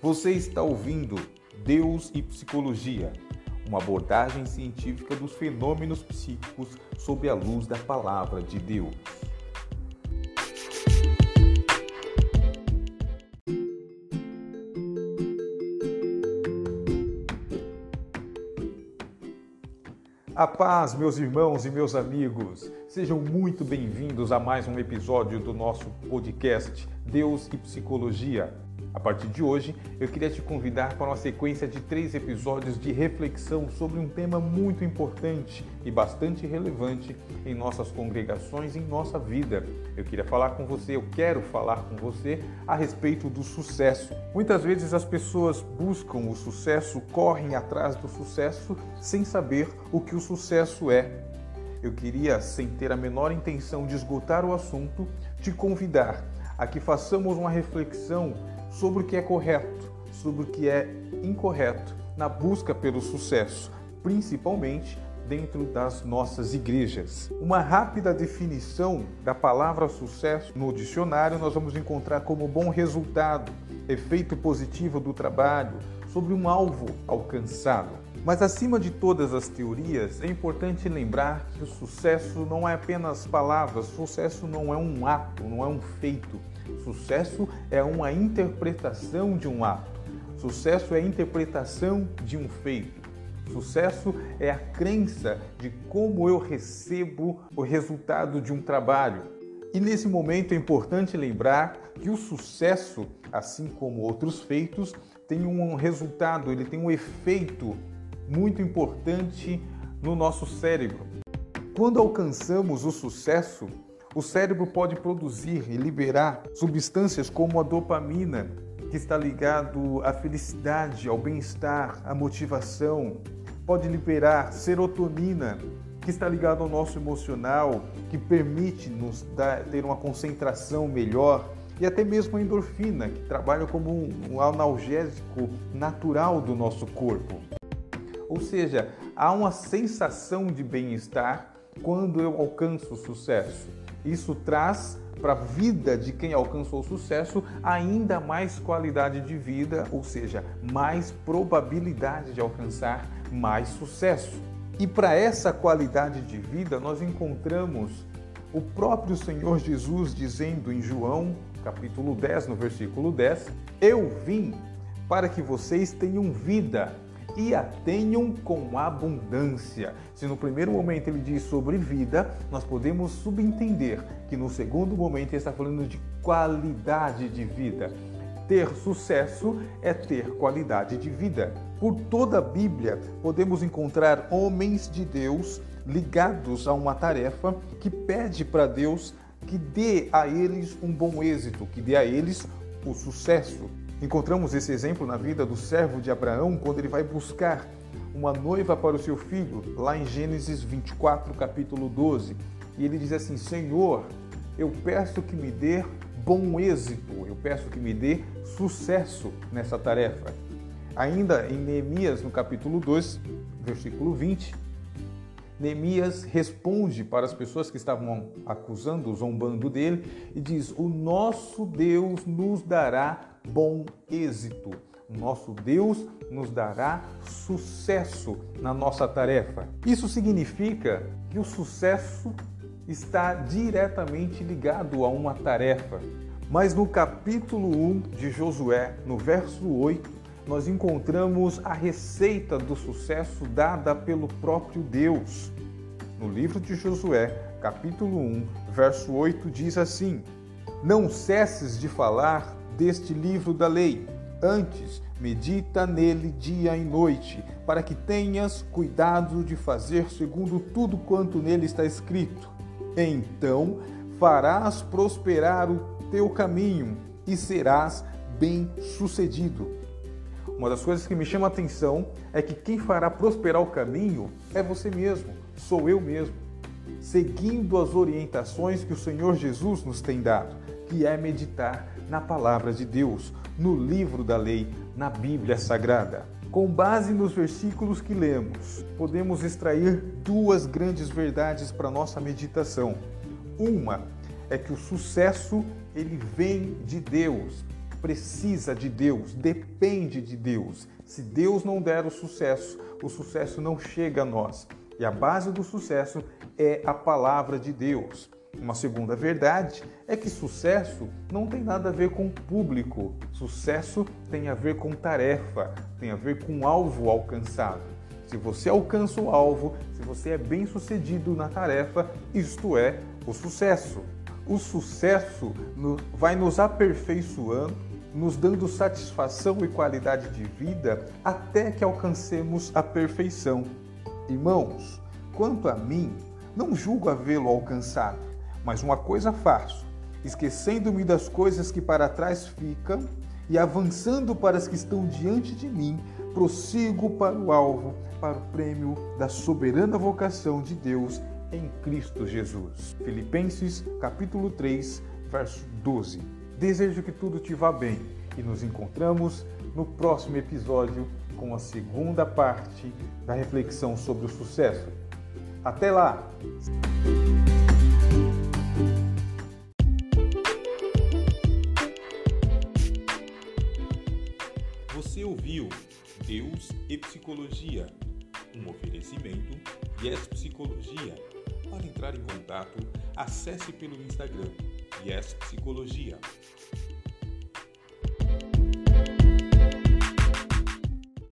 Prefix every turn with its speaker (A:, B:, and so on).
A: Você está ouvindo Deus e Psicologia, uma abordagem científica dos fenômenos psíquicos sob a luz da palavra de Deus. A paz, meus irmãos e meus amigos, sejam muito bem-vindos a mais um episódio do nosso podcast Deus e Psicologia. A partir de hoje, eu queria te convidar para uma sequência de três episódios de reflexão sobre um tema muito importante e bastante relevante em nossas congregações em nossa vida. Eu queria falar com você, eu quero falar com você a respeito do sucesso. Muitas vezes as pessoas buscam o sucesso, correm atrás do sucesso sem saber o que o sucesso é. Eu queria, sem ter a menor intenção de esgotar o assunto, te convidar a que façamos uma reflexão sobre o que é correto, sobre o que é incorreto na busca pelo sucesso, principalmente dentro das nossas igrejas. Uma rápida definição da palavra sucesso no dicionário nós vamos encontrar como bom resultado, efeito positivo do trabalho sobre um alvo alcançado. Mas acima de todas as teorias, é importante lembrar que o sucesso não é apenas palavras, sucesso não é um ato, não é um feito. Sucesso é uma interpretação de um ato. Sucesso é a interpretação de um feito. Sucesso é a crença de como eu recebo o resultado de um trabalho. E nesse momento é importante lembrar que o sucesso, assim como outros feitos, tem um resultado, ele tem um efeito muito importante no nosso cérebro. Quando alcançamos o sucesso, o cérebro pode produzir e liberar substâncias como a dopamina, que está ligado à felicidade, ao bem-estar, à motivação. Pode liberar serotonina, que está ligado ao nosso emocional, que permite nos dar, ter uma concentração melhor, e até mesmo a endorfina, que trabalha como um analgésico natural do nosso corpo. Ou seja, há uma sensação de bem-estar quando eu alcanço o sucesso. Isso traz para a vida de quem alcançou o sucesso ainda mais qualidade de vida, ou seja, mais probabilidade de alcançar mais sucesso. E para essa qualidade de vida, nós encontramos o próprio Senhor Jesus dizendo em João, capítulo 10, no versículo 10: Eu vim para que vocês tenham vida e a tenham com abundância. Se no primeiro momento ele diz sobre vida, nós podemos subentender que no segundo momento ele está falando de qualidade de vida. Ter sucesso é ter qualidade de vida. Por toda a Bíblia, podemos encontrar homens de Deus ligados a uma tarefa que pede para Deus que dê a eles um bom êxito, que dê a eles o sucesso. Encontramos esse exemplo na vida do servo de Abraão quando ele vai buscar uma noiva para o seu filho, lá em Gênesis 24, capítulo 12. E ele diz assim: Senhor, eu peço que me dê bom êxito, eu peço que me dê sucesso nessa tarefa. Ainda em Neemias, no capítulo 2, versículo 20, Neemias responde para as pessoas que estavam acusando, zombando dele, e diz: O nosso Deus nos dará bom êxito. Nosso Deus nos dará sucesso na nossa tarefa. Isso significa que o sucesso está diretamente ligado a uma tarefa. Mas no capítulo 1 de Josué, no verso 8, nós encontramos a receita do sucesso dada pelo próprio Deus. No livro de Josué, capítulo 1, verso 8, diz assim: Não cesses de falar deste livro da lei. Antes, medita nele dia e noite, para que tenhas cuidado de fazer segundo tudo quanto nele está escrito. Então farás prosperar o teu caminho e serás bem-sucedido. Uma das coisas que me chama a atenção é que quem fará prosperar o caminho é você mesmo, sou eu mesmo, seguindo as orientações que o Senhor Jesus nos tem dado, que é meditar na palavra de Deus, no livro da lei, na Bíblia Sagrada. Com base nos versículos que lemos, podemos extrair duas grandes verdades para nossa meditação. Uma é que o sucesso ele vem de Deus. Precisa de Deus, depende de Deus. Se Deus não der o sucesso, o sucesso não chega a nós. E a base do sucesso é a palavra de Deus. Uma segunda verdade é que sucesso não tem nada a ver com público. Sucesso tem a ver com tarefa, tem a ver com alvo alcançado. Se você alcança o alvo, se você é bem sucedido na tarefa, isto é o sucesso. O sucesso vai nos aperfeiçoando, nos dando satisfação e qualidade de vida até que alcancemos a perfeição. Irmãos, quanto a mim, não julgo havê-lo alcançado mas uma coisa faço, esquecendo-me das coisas que para trás ficam e avançando para as que estão diante de mim, prossigo para o alvo, para o prêmio da soberana vocação de Deus em Cristo Jesus. Filipenses capítulo 3, verso 12. Desejo que tudo te vá bem e nos encontramos no próximo episódio com a segunda parte da reflexão sobre o sucesso. Até lá!
B: Você ouviu Deus e Psicologia, um oferecimento Yes Psicologia. Para entrar em contato, acesse pelo Instagram Yes Psicologia.